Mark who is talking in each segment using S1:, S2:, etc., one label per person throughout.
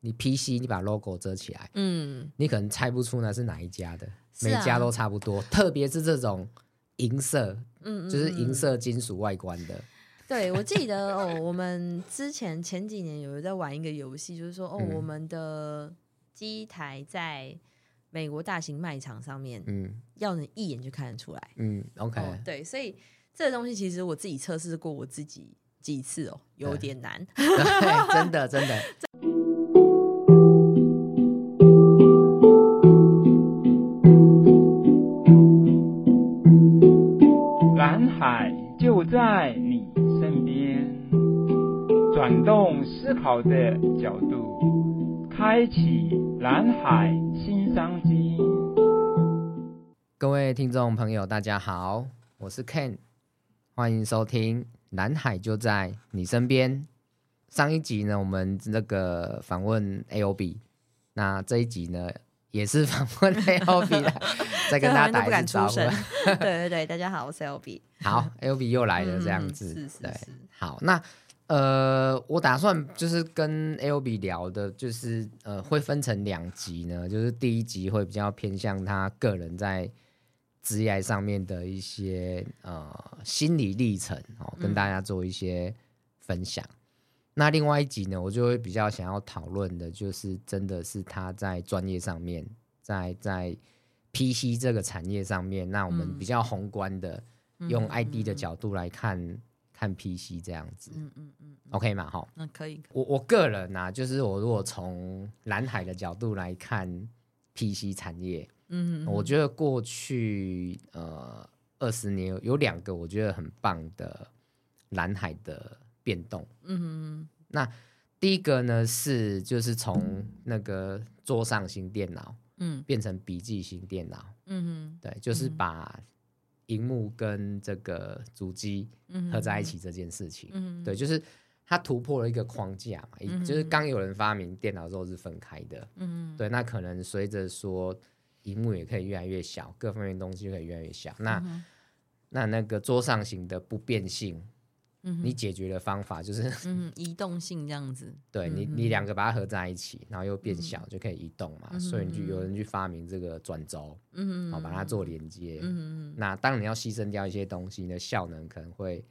S1: 你 PC 你把 logo 遮起来，
S2: 嗯，
S1: 你可能猜不出那是哪一家的，
S2: 啊、
S1: 每家都差不多，特别是这种银色，
S2: 嗯，
S1: 就是银色金属外观的。
S2: 对，我记得哦，我们之前前几年有在玩一个游戏，就是说哦，
S1: 嗯、
S2: 我们的机台在美国大型卖场上面，嗯，要能一眼就看得出来，
S1: 嗯，OK，、哦、
S2: 对，所以这个东西其实我自己测试过我自己几次哦，有点难，
S1: 对真的真的。
S3: 就在你身边，转动思考的角度，开启蓝海新商机。
S1: 各位听众朋友，大家好，我是 Ken，欢迎收听《蓝海就在你身边》。上一集呢，我们那个访问 AOB，那这一集呢，也是访问 AOB 的。再跟 大家打一次招呼。
S2: 对对对，大家好，我是 LB。
S1: 好，LB 又来了，这样子。
S2: 嗯、是是是。
S1: 对，好，那呃，我打算就是跟 LB 聊的，就是呃，会分成两集呢。就是第一集会比较偏向他个人在职业上面的一些呃心理历程哦，跟大家做一些分享。嗯、那另外一集呢，我就会比较想要讨论的，就是真的是他在专业上面，在在。PC 这个产业上面，那我们比较宏观的，嗯、用 ID 的角度来看、嗯、看 PC 这样子，嗯嗯嗯，OK 嘛哈，
S2: 那可以。
S1: 我我个人啊，就是我如果从蓝海的角度来看 PC 产业，嗯，嗯，我觉得过去呃二十年有两个我觉得很棒的蓝海的变动，嗯嗯，那第一个呢是就是从那个桌上型电脑。嗯，变成笔记型电脑，嗯哼，对，就是把荧幕跟这个主机合在一起这件事情，嗯，对，就是它突破了一个框架嘛，嗯、就是刚有人发明电脑之后是分开的，嗯，对，那可能随着说荧幕也可以越来越小，各方面东西可以越来越小，那、嗯、那那个桌上型的不变性。你解决的方法就是
S2: 嗯，移动性这样子。
S1: 对你，你两个把它合在一起，然后又变小，就可以移动嘛。所以你就有人去发明这个转轴，嗯，好把它做连接。嗯，那当然你要牺牲掉一些东西，你的效能可能会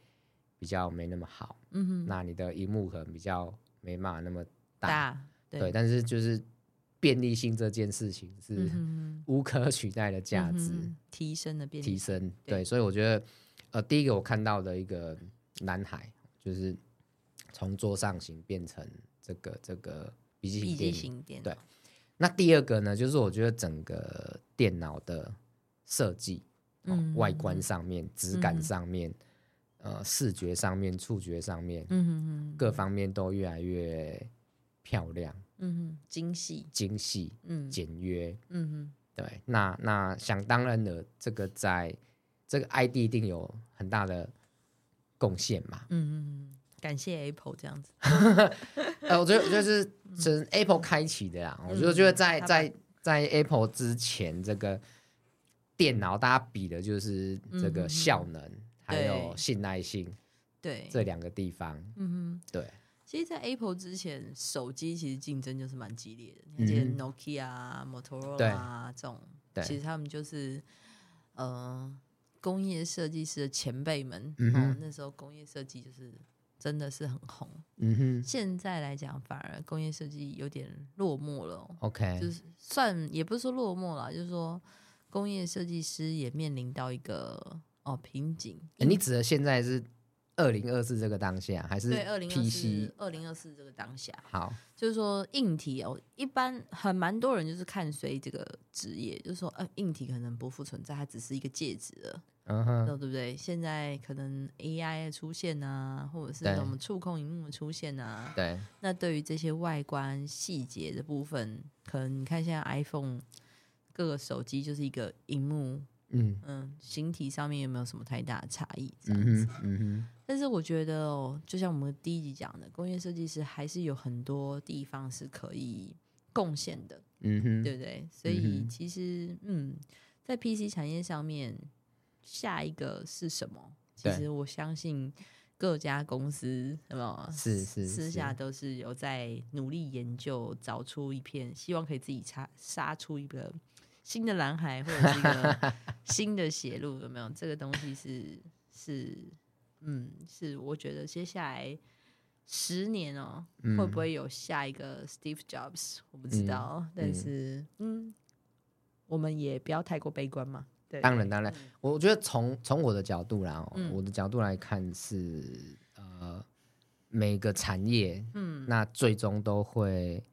S1: 比较没那么好。嗯，那你的荧幕可能比较没办法那么大。对，但是就是便利性这件事情是无可取代的价值，
S2: 提升的便利。
S1: 提升。对，所以我觉得，呃，第一个我看到的一个。蓝海就是从桌上型变成这个这个笔记型电脑。对，那第二个呢，就是我觉得整个电脑的设计，嗯，外观上面、质感上面、呃，视觉上面、触觉上面，嗯，各方面都越来越漂亮，嗯，
S2: 精细、
S1: 精细，嗯，简约，嗯，对。那那想当然的，这个在这个 ID 一定有很大的。贡献嘛，嗯
S2: 嗯，感谢 Apple 这样子，
S1: 呃，我觉得我觉得是是 Apple 开启的啦。嗯、我觉得觉得在在在 Apple 之前，这个电脑大家比的就是这个效能，嗯、还有信赖性，对。这两个地方，嗯哼，对。
S2: 其实，在 Apple 之前，手机其实竞争就是蛮激烈的，那些 Nokia 啊、Motorola 啊这种，对。其实他们就是，呃。工业设计师的前辈们，嗯、哦，那时候工业设计就是真的是很红。嗯哼，现在来讲，反而工业设计有点落寞了、哦。OK，就是算也不是说落寞了，就是说工业设计师也面临到一个哦瓶颈。
S1: 欸、你指的现在是？二零二四这个当下还是 PC？对，二零二四，
S2: 二零二四这个当下。
S1: 好，
S2: 就是说硬体哦，一般很蛮多人就是看衰这个职业，就是说，呃，硬体可能不复存在，它只是一个戒指了，嗯哼，对不对？现在可能 AI 出现啊，或者是什么触控荧幕的出现啊，对，那对于这些外观细节的部分，可能你看现在 iPhone 各个手机就是一个荧幕。嗯嗯，形体上面有没有什么太大的差异？这样子，嗯哼。但是我觉得哦，就像我们第一集讲的，工业设计师还是有很多地方是可以贡献的，嗯哼，对不对？所以其实，嗯，在 PC 产业上面，下一个是什么？其实我相信各家公司有没有？
S1: 是是，
S2: 私下都是有在努力研究，找出一片，希望可以自己杀杀出一个新的蓝海，或者是一个 新的血路，有没有？这个东西是是，嗯，是我觉得接下来十年哦、喔，嗯、会不会有下一个 Steve Jobs？我不知道，嗯、但是嗯，我们也不要太过悲观嘛。对
S1: 当然，当然，嗯、我觉得从从我的角度来，嗯、我的角度来看是，呃，每个产业，嗯，那最终都会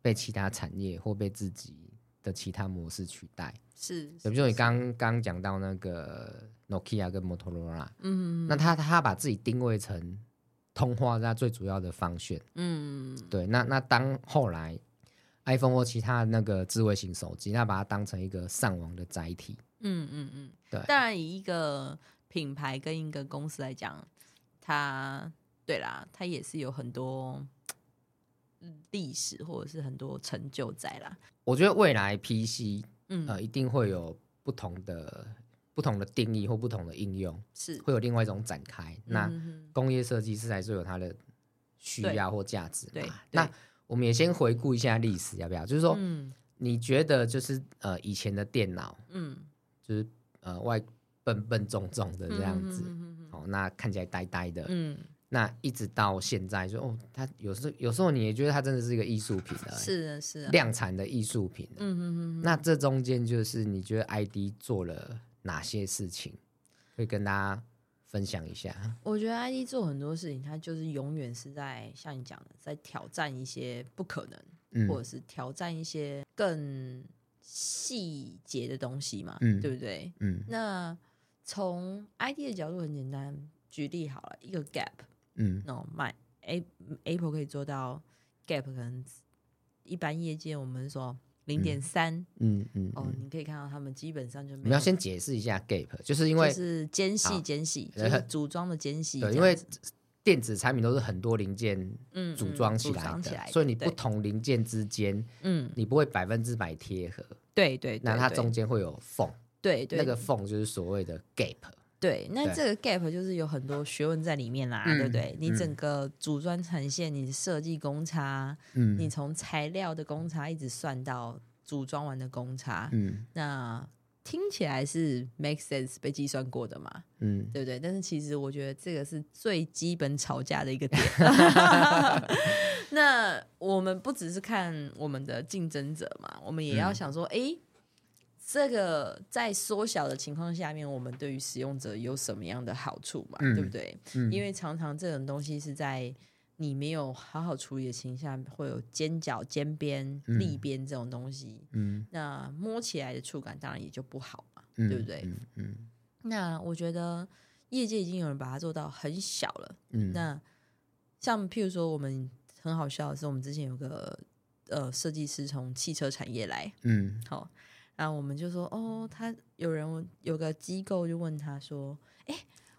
S1: 被其他产业或被自己的其他模式取代。
S2: 是，
S1: 比如说你刚刚讲到那个 Nokia 跟 Motorola，，嗯，那他他把自己定位成通话它最主要的方向，嗯，对，那那当后来 iPhone 或其他那个智慧型手机，那把它当成一个上网的载体。
S2: 嗯嗯嗯，对。当然，以一个品牌跟一个公司来讲，它对啦，它也是有很多历史或者是很多成就在啦。
S1: 我觉得未来 PC，嗯呃，一定会有不同的不同的定义或不同的应用，是会有另外一种展开。嗯、那工业设计师还是有它的需要或价值对。对，那我们也先回顾一下历史，要不要？就是说，嗯、你觉得就是呃以前的电脑，嗯。就是呃外笨笨重重的这样子，嗯、哼哼哼哦，那看起来呆呆的，嗯，那一直到现在就哦，他有时候有时候你也觉得他真的是一个艺术品的，
S2: 是的，是的，
S1: 量产的艺术品，嗯嗯嗯，那这中间就是你觉得 ID 做了哪些事情，可以跟大家分享一下？
S2: 我觉得 ID 做很多事情，它就是永远是在像你讲的，在挑战一些不可能，嗯、或者是挑战一些更。细节的东西嘛，嗯、对不对？嗯，那从 ID 的角度很简单，举例好了，一个 Gap，嗯，那买 A Apple 可以做到 Gap，可能一般业界我们说零点三，嗯嗯，哦，你可以看到他们基本上就没有。
S1: 你要先解释一下 Gap，就是因为
S2: 是间隙间隙，就是组装的间隙，
S1: 对，因为电子产品都是很多零件组装起来的，嗯嗯、起来的，所以你不同零件之间，嗯，你不会百分之百贴合。
S2: 对对，
S1: 那它中间会有缝，
S2: 对对，
S1: 那个缝就是所谓的 gap。
S2: 对，那这个 gap 就是有很多学问在里面啦，对不对？你整个组装产线，你设计公差，嗯，你从材料的公差一直算到组装完的公差，嗯，那听起来是 make sense 被计算过的嘛，嗯，对不对？但是其实我觉得这个是最基本吵架的一个点。那我们不只是看我们的竞争者嘛，我们也要想说，哎、嗯，这个在缩小的情况下面，我们对于使用者有什么样的好处嘛？嗯、对不对？嗯、因为常常这种东西是在你没有好好处理的情况下，会有尖角、尖边、立边这种东西。嗯，那摸起来的触感当然也就不好嘛，嗯、对不对？嗯，嗯，那我觉得业界已经有人把它做到很小了。嗯，那像譬如说我们。很好笑的是，我们之前有个呃设计师从汽车产业来，嗯，好，然后我们就说，哦，他有人有个机构就问他说，哎，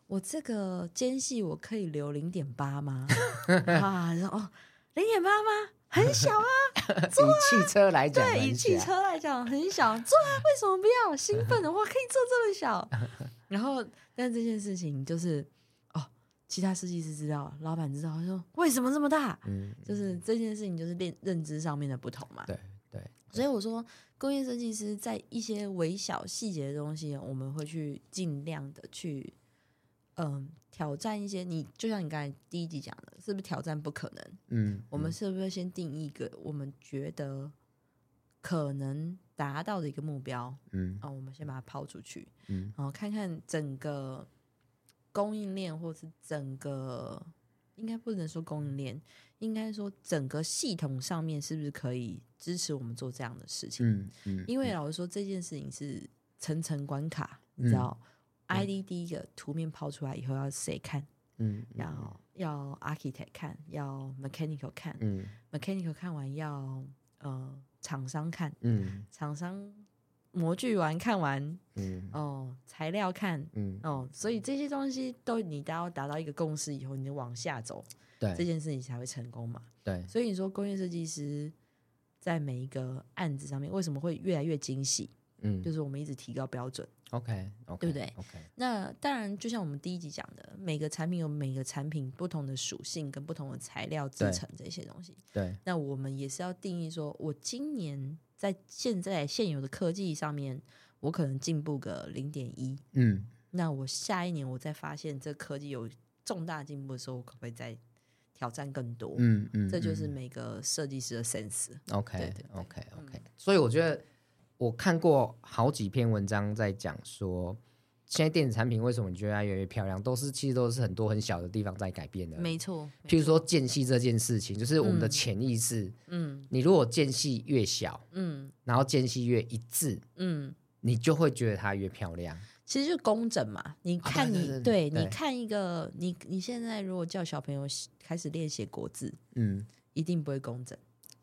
S2: 我这个间隙我可以留零点八吗？啊，说哦，零点八吗？很小啊，做啊，
S1: 以汽车来讲，
S2: 对，以汽车来讲很小，做啊，为什么不要？兴奋的话可以做这么小，然后，但这件事情就是哦。其他设计师知道，老板知道，他说为什么这么大？嗯，就是这件事情就是认认知上面的不同嘛。
S1: 对对，
S2: 所以我说工业设计师在一些微小细节的东西，我们会去尽量的去，嗯，挑战一些。你就像你刚才第一集讲的，是不是挑战不可能？嗯，我们是不是先定义一个我们觉得可能达到的一个目标？嗯，啊，我们先把它抛出去，嗯，然后看看整个。供应链，或是整个，应该不能说供应链，应该说整个系统上面是不是可以支持我们做这样的事情？嗯嗯。嗯，因为老实说，这件事情是层层关卡，嗯、你知道、嗯、，ID 第一个图面抛出来以后要谁看？嗯，然后要 architect 看，要 mechanical 看，嗯，mechanical 看完要呃厂商看，嗯，厂商。模具完看完，嗯，哦，材料看，嗯，哦，所以这些东西都你都要达到一个共识以后，你就往下走，对，这件事情才会成功嘛。对，所以你说工业设计师在每一个案子上面为什么会越来越精细？嗯，就是我们一直提高标准。
S1: OK，, okay
S2: 对不对
S1: ？OK，
S2: 那当然，就像我们第一集讲的，每个产品有每个产品不同的属性跟不同的材料制成这些东西。
S1: 对，
S2: 那我们也是要定义说，我今年在现在现有的科技上面，我可能进步个零点一。嗯，那我下一年我再发现这科技有重大进步的时候，我可不可以再挑战更多？嗯嗯，这就是每个设计师的 sense。
S1: OK，OK，OK。所以我觉得。我看过好几篇文章在讲说，现在电子产品为什么你觉得它越来越漂亮，都是其实都是很多很小的地方在改变的。
S2: 没错，
S1: 譬如说间隙这件事情，就是我们的潜意识。嗯，你如果间隙越小，嗯，然后间隙越一致，嗯，你就会觉得它越漂亮。
S2: 其实就工整嘛。你看你，啊，对，你看一个，你你现在如果叫小朋友开始练写国字，嗯，一定不会工整。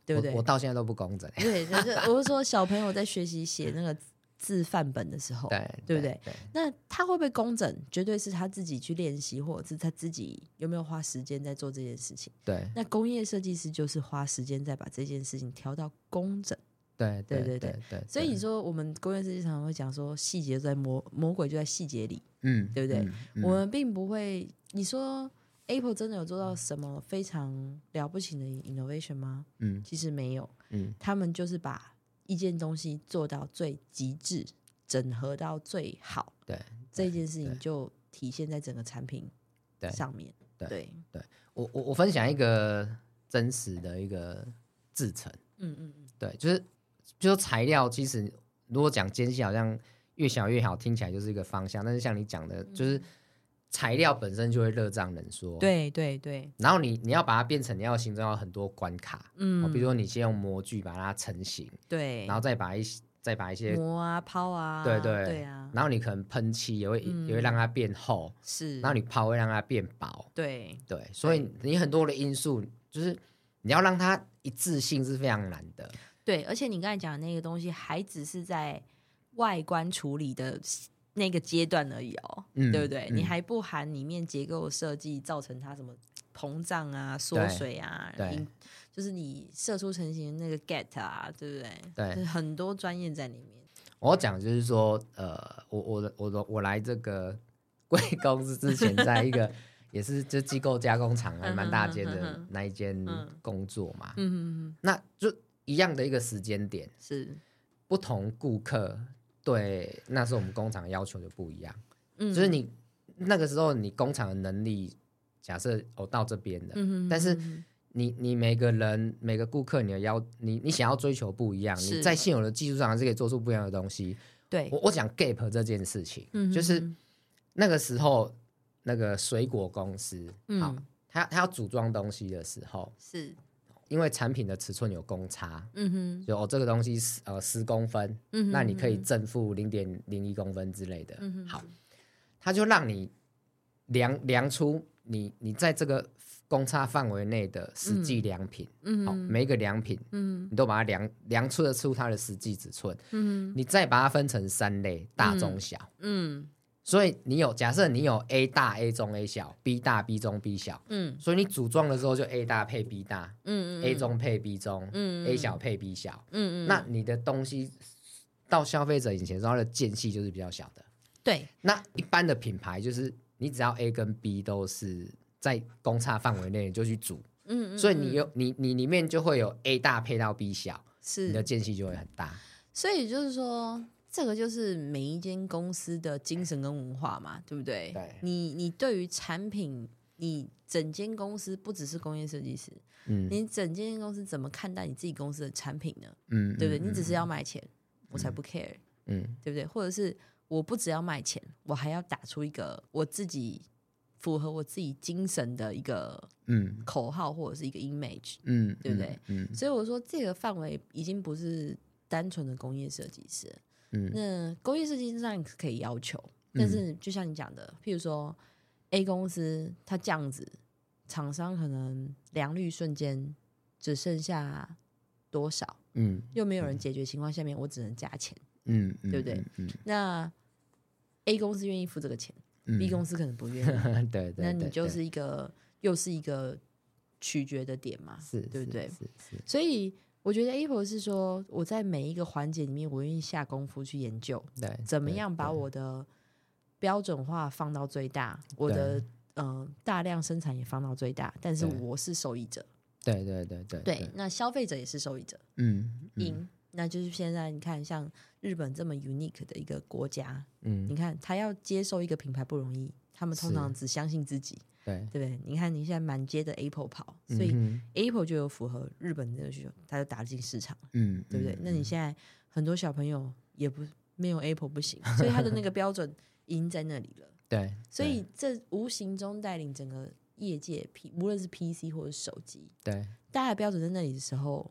S2: 对不对？
S1: 我，我到现在都不工整。
S2: 对，就是我是说，小朋友在学习写那个字范本的时候，对，对不对？对，那他会不会工整？绝对是他自己去练习，或者是他自己有没有花时间在做这件事情。
S1: 对，
S2: 那工业设计师就是花时间在把这件事情调到工整。
S1: 对，对，
S2: 对，对，对。所以你说，我们工业设计常常会讲说，细节在魔魔鬼就在细节里。嗯，对不对？嗯，我们并不会，你说。Apple 真的有做到什么非常了不起的 innovation 吗？嗯，其实没有。嗯，他们就是把一件东西做到最极致，整合到最好。对，这件事情就体现在整个产品上面。对对，
S1: 对，我我我分享一个真实的一个制成。嗯嗯嗯，对，就是就是材料，其实如果讲间隙，好像越小越好，听起来就是一个方向。但是像你讲的，就是。材料本身就会热胀冷缩，
S2: 对对对。
S1: 然后你你要把它变成，你要形成要很多关卡，嗯，比如说你先用模具把它成型，
S2: 对，
S1: 然后再把一再把一些
S2: 磨啊抛啊，
S1: 对对对啊，然后你可能喷漆也会、嗯、也会让它变厚，
S2: 是，
S1: 然后你抛会让它变薄，
S2: 对
S1: 对，所以你很多的因素就是你要让它一致性是非常难的，
S2: 对，而且你刚才讲的那个东西还只是在外观处理的。那个阶段而已哦，嗯、对不对？嗯、你还不含里面结构设计造成它什么膨胀啊、缩水啊，对，就是你射出成型的那个 get 啊，对不对？
S1: 对，
S2: 就是很多专业在里面。
S1: 我讲就是说，呃，我我的我的我来这个贵 公司之前，在一个 也是就机构加工厂还蛮大间的那一间工作嘛，嗯嗯嗯，那就一样的一个时间点，
S2: 是。
S1: 不同顾客。对，那时候我们工厂要求就不一样，嗯，就是你那个时候你工厂的能力，假设我到这边的，嗯哼嗯哼，但是你你每个人每个顾客你的要你你想要追求不一样，你在现有的技术上还是可以做出不一样的东西。
S2: 对，
S1: 我我讲 Gap 这件事情，嗯就是那个时候那个水果公司，嗯，好，他他要组装东西的时候
S2: 是。
S1: 因为产品的尺寸有公差，嗯哼，就哦这个东西十呃十公分，嗯哼，那你可以正负零点零一公分之类的，嗯哼，好，他就让你量量出你你在这个公差范围内的实际良品，嗯，好，每一个良品，嗯，你都把它量量出得出它的实际尺寸，嗯，你再把它分成三类，大中小，嗯。嗯所以你有假设你有 A 大 A 中 A 小 B 大 B 中 B 小，嗯，所以你组装的时候就 A 大配 B 大，嗯嗯，A 中配 B 中，嗯，A 小配 B 小，嗯嗯，那你的东西到消费者眼前，它的间隙就是比较小的，
S2: 对。
S1: 那一般的品牌就是你只要 A 跟 B 都是在公差范围内，你就去组，嗯嗯，所以你有你你里面就会有 A 大配到 B 小，是，你的间隙就会很大。
S2: 所以就是说。这个就是每一间公司的精神跟文化嘛，对不对？
S1: 对。
S2: 你你对于产品，你整间公司不只是工业设计师，嗯，你整间公司怎么看待你自己公司的产品呢？嗯，对不对？嗯、你只是要卖钱，嗯、我才不 care，嗯，对不对？或者是我不只要卖钱，我还要打出一个我自己符合我自己精神的一个嗯口号或者是一个 image，嗯，对不对？嗯，嗯，所以我说这个范围已经不是单纯的工业设计师。嗯、那工业设计上可以要求，但是就像你讲的，譬如说 A 公司它这样子，厂商可能良率瞬间只剩下多少，嗯，又没有人解决情况下面，我只能加钱，嗯，对不对？那 A 公司愿意付这个钱，嗯，B 公司可能不愿意，
S1: 对，对，对，
S2: 那你就是一个又是一个取决的点嘛，
S1: 是，
S2: 对不对？
S1: 是，是，是，
S2: 所以我觉得 Apple 是说我在每一个环节里面，我愿意下功夫去研究，
S1: 对，
S2: 怎么样把我的标准化放到最大，我的嗯、呃、大量生产也放到最大，但是我是受益者，
S1: 对对对对
S2: 对，那消费者也是受益者，
S1: 嗯，
S2: 赢、嗯，那就是现在你看，像日本这么 unique 的一个国家，嗯，你看他要接受一个品牌不容易，他们通常只相信自己。对对不对？你看你现在满街的 Apple 跑，所以 Apple 就有符合日本的需求，它就打进市场了，嗯，对不对？嗯、那你现在很多小朋友也不没有 Apple 不行，所以它的那个标准已经在那里了。
S1: 对，
S2: 所以这无形中带领整个业界 P，无论是 PC 或者手机，
S1: 对，
S2: 大家的标准在那里的时候，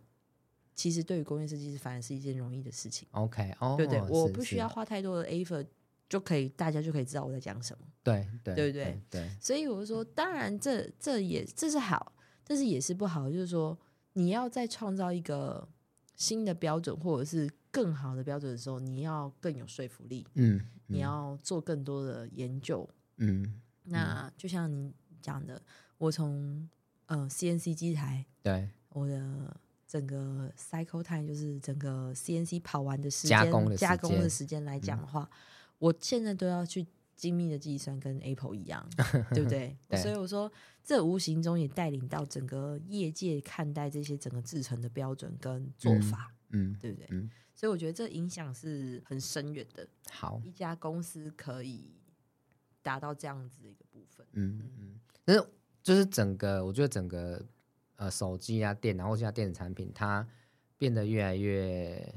S2: 其实对于工业设计师反而是一件容易的事情。
S1: OK，哦，
S2: 对对，我不需要花太多的 effort。就可以，大家就可以知道我在讲什么。
S1: 对对，
S2: 对不对？
S1: 对，对。
S2: 所以我就说，当然这这也这是好，但是也是不好。就是说，你要再创造一个新的标准，或者是更好的标准的时候，你要更有说服力。嗯。嗯，你要做更多的研究。嗯。那就像你讲的，我从呃 CNC 机台，
S1: 对，
S2: 我的整个 cycle time 就是整个 CNC 跑完的时间，
S1: 加工的
S2: 加工的时间来讲的话。嗯我现在都要去精密的计算，跟 Apple 一样，对不对？对，所以我说，这无形中也带领到整个业界看待这些整个制程的标准跟做法，嗯，嗯对不对？嗯，所以我觉得这影响是很深远的。
S1: 好，
S2: 一家公司可以达到这样子的一个部分，
S1: 嗯嗯，但是就是整个，我觉得整个呃手机啊、电脑或其他电子产品，它变得越来越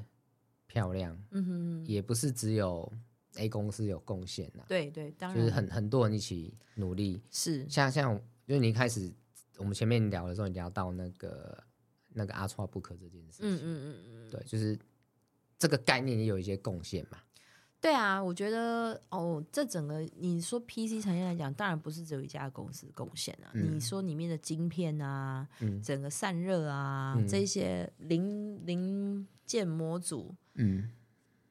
S1: 漂亮，嗯哼，也不是只有。A 公司有贡献呐，
S2: 对对，当然
S1: 就是很很多人一起努力，
S2: 是
S1: 像像，就是你一开始我们前面聊的时候，你聊到那个那个 Ultrabook 这件事情，嗯嗯嗯嗯，对，就是这个概念也有一些贡献嘛。
S2: 对啊，我觉得哦，这整个你说 PC 产业来讲，当然不是只有一家公司贡献啊。嗯、你说里面的晶片啊，嗯、整个散热啊，嗯、这些零零件模组，嗯。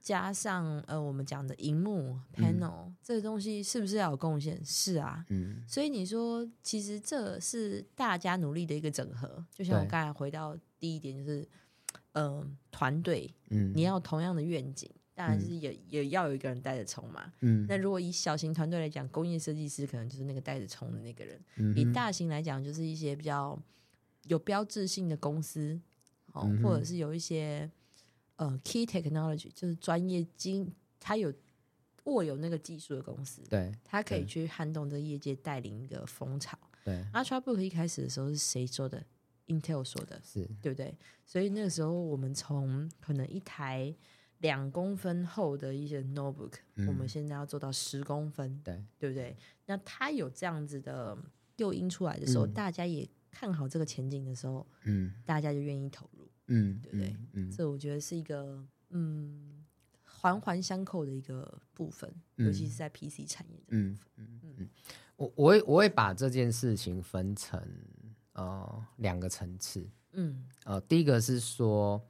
S2: 加上呃，我们讲的荧幕 panel、嗯、这个东西是不是要有贡献？是啊，嗯，所以你说其实这是大家努力的一个整合。就像我刚才回到第一点，就是嗯、呃，团队，嗯，你要同样的愿景，当然是也、嗯、也要有一个人带着冲嘛，嗯。那如果以小型团队来讲，工业设计师可能就是那个带着冲的那个人；嗯、以大型来讲，就是一些比较有标志性的公司，哦，嗯、或者是有一些。呃，key technology 就是专业经，他有握有那个技术的公司，
S1: 对，
S2: 他可以去撼动这业界，带领一个风潮。
S1: 对
S2: ，Ultrabook 一开始的时候是谁说的？Intel 说的，
S1: 是
S2: 对不对？所以那个时候我们从可能一台两公分厚的一些 notebook，、嗯、我们现在要做到十公分，
S1: 对，
S2: 对不对？那他有这样子的诱因出来的时候，嗯、大家也看好这个前景的时候，嗯，大家就愿意投入。嗯，对不对？嗯，这我觉得是一个嗯环环相扣的一个部分，嗯、尤其是在 PC 产业的部分。嗯嗯嗯，
S1: 我我会我会把这件事情分成呃两个层次。嗯呃，第一个是说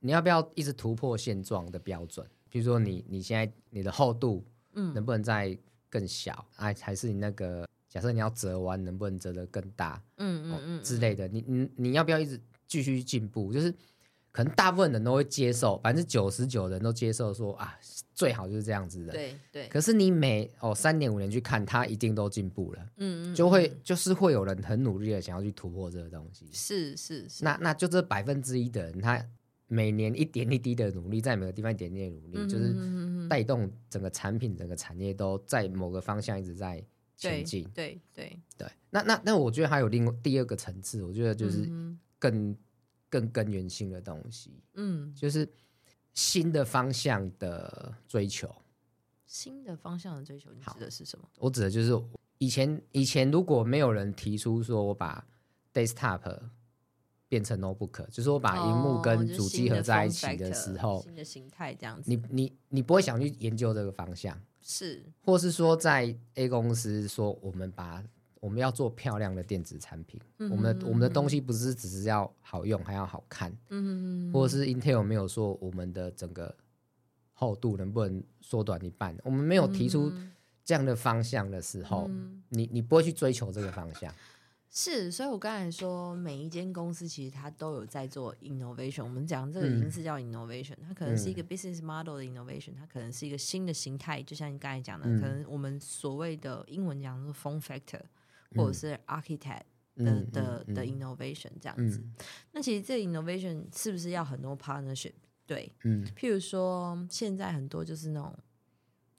S1: 你要不要一直突破现状的标准，比如说你你现在你的厚度嗯能不能再更小？哎、嗯，还是你那个假设你要折弯能不能折得更大？嗯嗯嗯之类的，你你你要不要一直？继续进步，就是可能大部分人都会接受，百分之九十九人都接受说啊，最好就是这样子的。
S2: 对对。
S1: 可是你每哦三年五年去看，他一定都进步了。嗯嗯。就会就是会有人很努力的想要去突破这个东西。
S2: 是是是。
S1: 那那就这百分之一的人，他每年一点一滴的努力，在每个地方一点点努力，就是带动整个产品、整个产业都在某个方向一直在前进。
S2: 对对
S1: 对。那那那我觉得还有另第二个层次，我觉得就是。更更根源性的东西，嗯，就是新的方向的追求。
S2: 新的方向的追求，你指的是什么？
S1: 我指的就是以前以前如果没有人提出说我把 desktop 变成 notebook，就是我把荧幕跟主机合在一起的时候，
S2: 哦、新的形态这样子，
S1: 你你你不会想去研究这个方向，
S2: 是，
S1: 或是说在 A 公司说我们把。我们要做漂亮的电子产品，嗯、我们的我们的东西不是只是要好用，还要好看。嗯哼或者是 Intel 没有说我们的整个厚度能不能缩短一半，我们没有提出这样的方向的时候，嗯、你你不会去追求这个方向。
S2: 是，所以我刚才说，每一间公司其实它都有在做 innovation。我们讲这个已经是叫 innovation，、嗯、它可能是一个 business model 的 innovation，它可能是一个新的形态。就像你刚才讲的，嗯、可能我们所谓的英文讲的 form factor，或者是 architect 的、嗯、的的 innovation 这样子。嗯、那其实这 innovation 是不是要很多 partnership？对，嗯，譬如说现在很多就是那种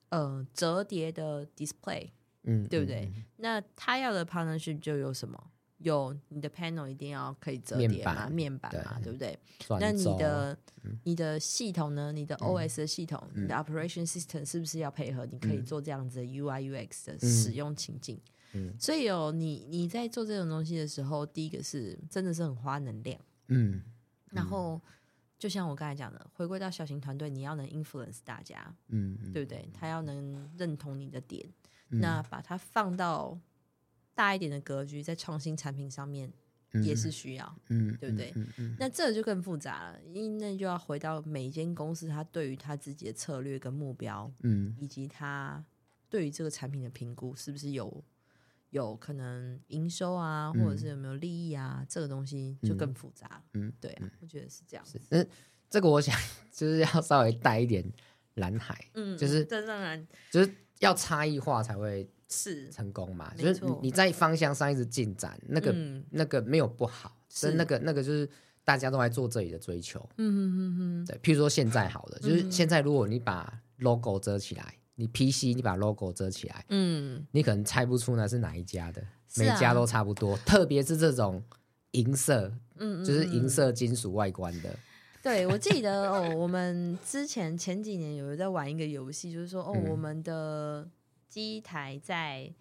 S2: 呃折叠的 display。嗯，对不对？嗯、那他要的 partnership 就有什么？有你的 panel 一定要可以折叠嘛，面板嘛，对，不对？那你的、嗯、你的系统呢？你的 OS 的系统，嗯、你的 operation system 是不是要配合？你可以做这样子的 UI UX 的使用情境。嗯，所以哦，你你在做这种东西的时候，第一个是真的是很花能量。嗯，嗯然后就像我刚才讲的，回归到小型团队，你要能 influence 大家，嗯，对不对？他要能认同你的点。那把它放到大一点的格局，在创新产品上面也是需要，嗯，对不对？嗯嗯嗯、那这就更复杂了，因为那就要回到每一间公司，他对于他自己的策略跟目标，嗯，以及他对于这个产品的评估，是不是有有可能营收啊，或者是有没有利益啊？嗯、这个东西就更复杂了，嗯，对啊，我觉得是这样子。
S1: 嗯，这个我想 就是要稍微带一点蓝海，嗯，就是这当然就是。要差异化才会是成功嘛？是就是你在方向上一直进展，那个、嗯、那个没有不好，是那个那个就是大家都在做这里的追求。嗯嗯嗯嗯，对。譬如说现在好了，就是现在如果你把 logo 遮起来，你 PC 你把 logo 遮起来，嗯，你可能猜不出那是哪一家的，每家都差不多。啊、特别是这种银色，嗯，就是银色金属外观的。
S2: 对，我记得哦，我们之前前几年有在玩一个游戏，就是说哦，嗯、我们的机台在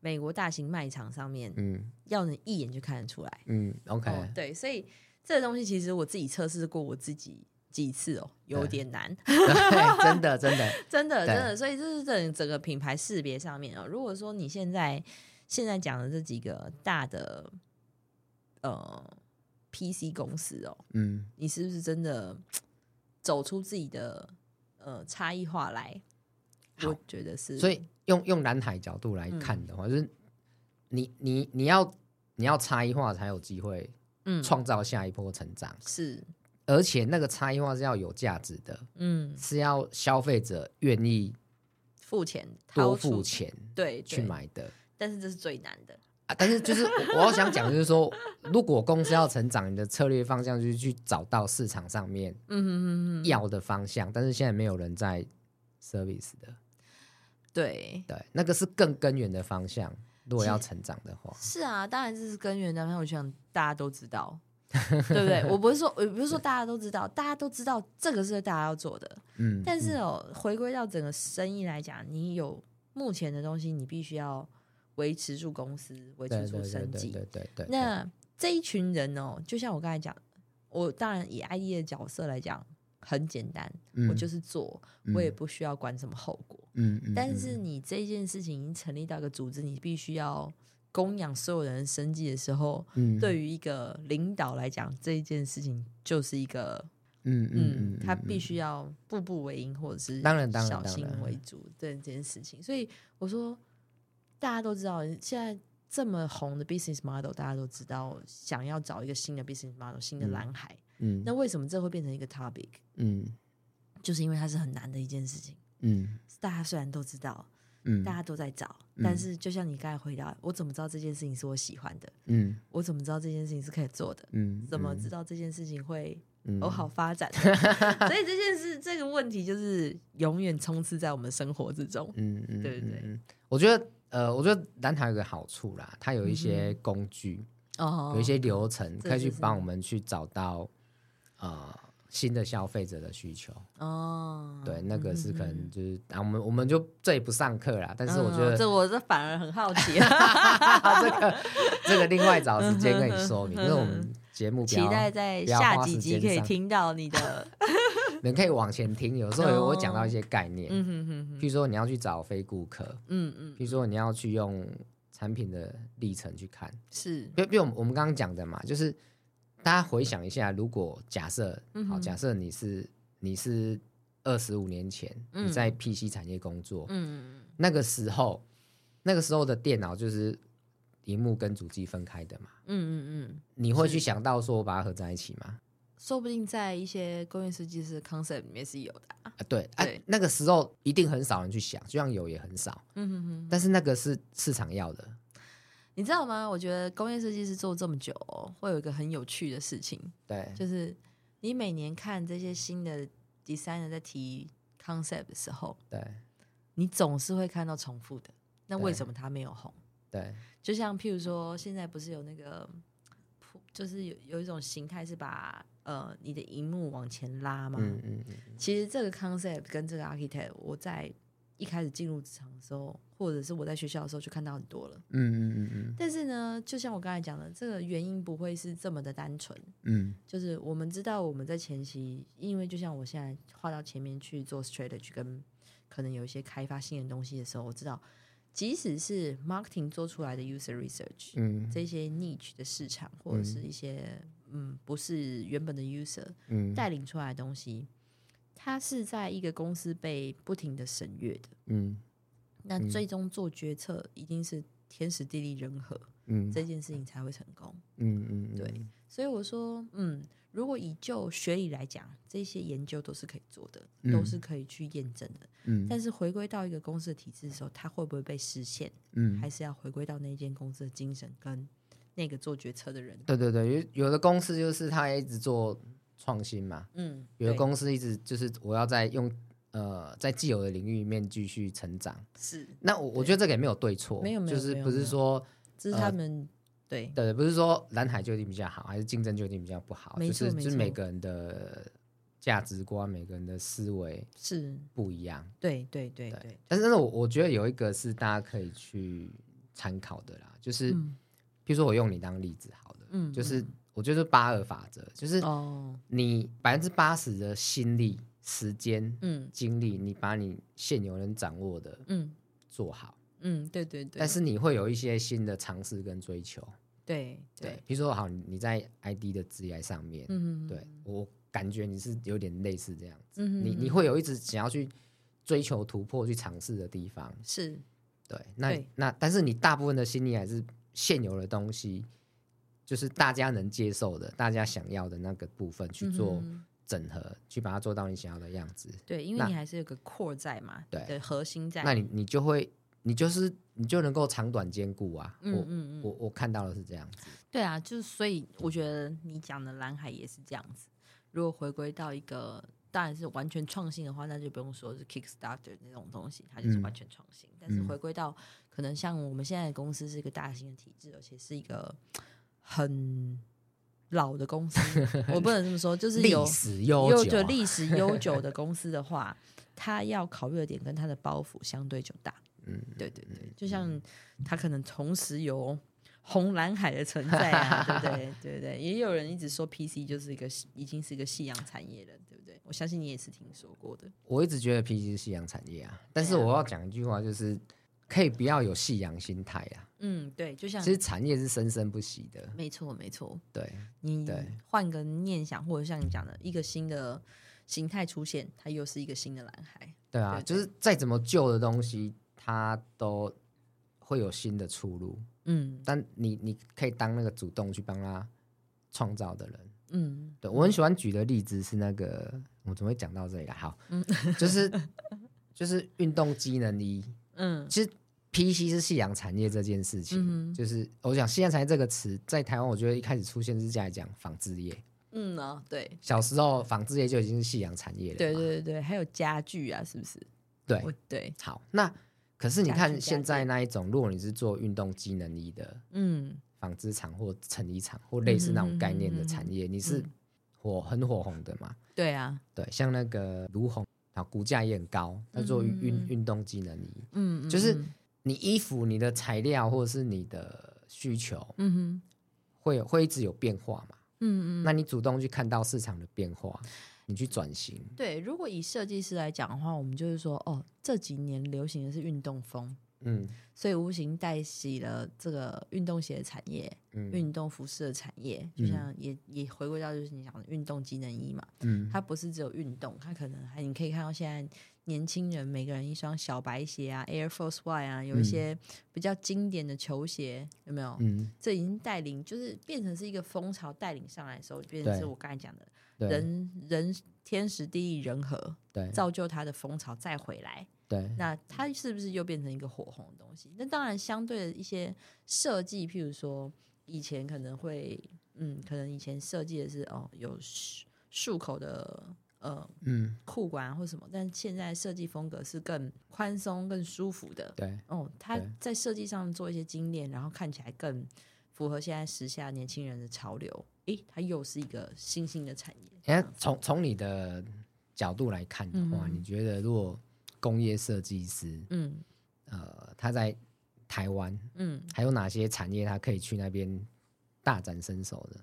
S2: 美国大型卖场上面，嗯，要能一眼就看得出来，嗯，OK，、哦、对，所以这个东西其实我自己测试过我自己几次哦，有点
S1: 难，真的，真的，
S2: 真的，真的，所以这是整整个品牌识别上面啊、哦，如果说你现在现在讲的这几个大的，呃。PC 公司哦，嗯，你是不是真的走出自己的呃差异化来？我觉得是。
S1: 所以用用蓝海角度来看的话，嗯、就是你你你要你要差异化才有机会，嗯，创造下一波成长
S2: 是。
S1: 而且那个差异化是要有价值的，嗯，是要消费者愿意
S2: 付钱
S1: 多付钱
S2: 对
S1: 去买的。
S2: 但是这是最难的啊。
S1: 但是，就是我要想讲，就是说，如果公司要成长，你的策略方向就是去找到市场上面嗯要的方向。但是现在没有人在 service 的，
S2: 对
S1: 对，那个是更根源的方向。如果要成长的话，
S2: 是啊，当然这是根源的方向。我想大家都知道，对不对？我不是说，我不是说大家都知道，大家都知道这个是大家要做的。嗯，但是哦，回归到整个生意来讲，你有目前的东西，你必须要。维持住公司，维持住生计。对对对。那这一群人哦，就像我刚才讲，我当然以 ID 的角色来讲，很简单，我就是做，我也不需要管什么后果。嗯嗯。但是你这件事情已经成立到一个组织，你必须要供养所有人生计的时候，对于一个领导来讲，这一件事情就是一个，嗯嗯，他必须要步步为营，或者是当然小心为主对这件事情。所以我说。大家都知道，现在这么红的 business model，大家都知道，想要找一个新的 business model，新的蓝海。嗯，那为什么这会变成一个 topic？嗯，就是因为它是很难的一件事情。嗯，大家虽然都知道，嗯，大家都在找，但是就像你刚才回答，我怎么知道这件事情是我喜欢的？嗯，我怎么知道这件事情是可以做的？嗯，怎么知道这件事情会有好发展？所以这件事这个问题就是永远充斥在我们生活之中。嗯嗯，对不对？
S1: 我觉得。呃，我觉得蓝海有个好处啦，它有一些工具，有一些流程，可以去帮我们去找到呃新的消费者的需求。哦，对，那个是可能就是啊，我们我们就这里不上课啦，但是我觉得这
S2: 我这反而很好奇，
S1: 这个这个另外找时间跟你说明，因为我们节目
S2: 期待在下几集可以听到你的。
S1: 你可以往前听，有时候我会讲到一些概念，嗯哼譬如说你要去找非顾客，嗯嗯，譬如说你要去用产品的历程去看，
S2: 是，
S1: 比比如我们刚刚讲的嘛，就是大家回想一下，如果假设，好，假设你是你是二十五年前你在 PC 产业工作，嗯嗯，那个时候那个时候的电脑就是荧幕跟主机分开的嘛。
S2: 嗯嗯嗯。
S1: 你会去想到说我把它合在一起吗？
S2: 说不定在一些工业设计师 concept 里面是有的啊。
S1: 啊对，对啊，那个时候一定很少人去想，就像有也很少。嗯哼哼。但是那个是市场要的。
S2: 你知道吗？我觉得工业设计师做这么久，哦，会有一个很有趣的事情。
S1: 对，
S2: 就是你每年看这些新的 designer 在提 concept 的时候，
S1: 对，
S2: 你总是会看到重复的。那为什么他没有红？
S1: 对，
S2: 就像譬如说，现在不是有那个，就是有有一种形态是把呃你的荧幕往前拉吗？嗯嗯嗯。其实这个 concept 跟这个 architect，我在。一开始进入职场的时候，或者是我在学校的时候，就看到很多了。嗯嗯嗯嗯。但是呢，就像我刚才讲的，这个原因不会是这么的单纯。嗯。就是我们知道我们在前期，因为就像我现在画到前面去做 strategy，跟可能有一些开发新的东西的时候，我知道，即使是 marketing 做出来的 user research，嗯，这些 niche 的市场或者是一些嗯，不是原本的 user，嗯，带领出来的东西。他是在一个公司被不停的审阅的，嗯，那最终做决策一定是天时地利人和，嗯，这件事情才会成功，嗯嗯，嗯，对，所以我说，嗯，如果以就学理来讲，这些研究都是可以做的，嗯、都是可以去验证的，嗯，但是回归到一个公司的体制的时候，它会不会被实现？嗯，还是要回归到那间公司的精神跟那个做决策的人？
S1: 对对对，有有的公司就是他一直做。创新嘛，嗯，有的公司一直就是我要在用呃在既有的领域里面继续成长，
S2: 是。
S1: 那我我觉得这个也没有对错，
S2: 没有没有，
S1: 就是不是说
S2: 这是他们、呃、对。
S1: 对，不是说蓝海就一定比较好，还是竞争就一定比较不好，就是就是每个人的价值观、每个人的思维是。不一
S2: 样，对对对对，
S1: 但是我我觉得有一个是大家可以去参考的啦，就是，嗯、譬如说我用你当例子好了，嗯，就是。我觉得八二法则就是，你百分之八十的心力、时间、嗯，精力，你把你现有能掌握的，嗯，做好，
S2: 嗯，对对对。
S1: 但是你会有一些新的尝试跟追求，
S2: 对对。
S1: 比如说，好，你在 ID 的职业上面，嗯，对我感觉你是有点类似这样子，嗯，你你会有一直想要去追求突破、去尝试的地方，
S2: 是，
S1: 对。那那但是你大部分的心力还是现有的东西。就是大家能接受的，大家想要的那个部分去做整合，嗯、去把它做到你想要的样子。
S2: 对，因为你还是有个 core 在嘛，对，的核心在。
S1: 那你你就会，你就是你就能够长短兼顾啊。嗯嗯嗯，我我我看到的是这样子。
S2: 对啊，就是所以我觉得你讲的蓝海也是这样子。如果回归到一个当然是完全创新的话，那就不用说是 Kickstarter 那种东西，它就是完全创新。嗯、但是回归到可能像我们现在的公司是一个大型的体制，而且是一个。很老的公司，我不能这么说，就是有
S1: 历史悠久、
S2: 历史悠久的公司的话，他要考虑的点跟他的包袱相对就大。嗯，对对对，就像他可能同时有红蓝海的存在啊，对不对？对对，也有人一直说 PC 就是一个已经是一个夕阳产业了，对不对？我相信你也是听说过的。
S1: 我一直觉得 PC 是夕阳产业啊，但是我要讲一句话，就是。可以不要有夕阳心态啊。
S2: 嗯，对，就像
S1: 其实产业是生生不息的。
S2: 没错，没错。
S1: 对，
S2: 你换个念想，或者像你讲的一个新的形态出现，它又是一个新的蓝海。
S1: 对啊，对对，就是再怎么旧的东西，它都会有新的出路。嗯，但你你可以当那个主动去帮他创造的人。嗯，对，我很喜欢举的例子是那个，我怎么会讲到这里来？好，嗯，就是就是运动机能衣。嗯，其实。PC 是夕阳产业这件事情，嗯、就是我想夕阳产业这个词，在台湾我觉得一开始出现是在讲纺织业。
S2: 嗯呢、啊，对，
S1: 小时候纺织业就已经是夕阳产业了。
S2: 对对对对，还有家具啊，是不是？
S1: 对
S2: 对。
S1: 好，那可是你看现在那一种，如果你是做运动机能衣的，嗯，纺织厂或成衣厂或类似那种概念的产业，嗯、你是火很火红的嘛？
S2: 对啊，
S1: 对，像那个卢红啊，股价也很高，他做运运动机能衣，嗯，就是。你衣服、你的材料或者是你的需求，嗯哼，会有会一直有变化嘛？嗯嗯，那你主动去看到市场的变化，你去转型。
S2: 对，如果以设计师来讲的话，我们就是说，哦，这几年流行的是运动风，嗯，所以无形带起了这个运动鞋的产业，嗯，运动服饰的产业，就像也、嗯、也回归到就是你讲的运动机能衣嘛，嗯，它不是只有运动，它可能还你可以看到现在年轻人每个人一双小白鞋啊，Air Force One 啊，有一些比较经典的球鞋，有没有？嗯，这已经带领就是变成是一个风潮带领上来的时候，变成是我刚才讲的。人人天时地利人和，对，造就它的风潮再回来，对，那它是不是又变成一个火红的东西？那当然，相对的一些设计，譬如说以前可能会，嗯，可能以前设计的是哦，有漱口的呃，嗯，裤管或什么，但现在设计风格是更宽松、更舒服的，对，哦，他在设计上做一些精炼，然后看起来更符合现在时下年轻人的潮流。诶，它又是一个新兴的产业。哎，
S1: 从从你的角度来看的话，嗯、你觉得如果工业设计师，嗯，呃，他在台湾，嗯，还有哪些产业他可以去那边大展身手的？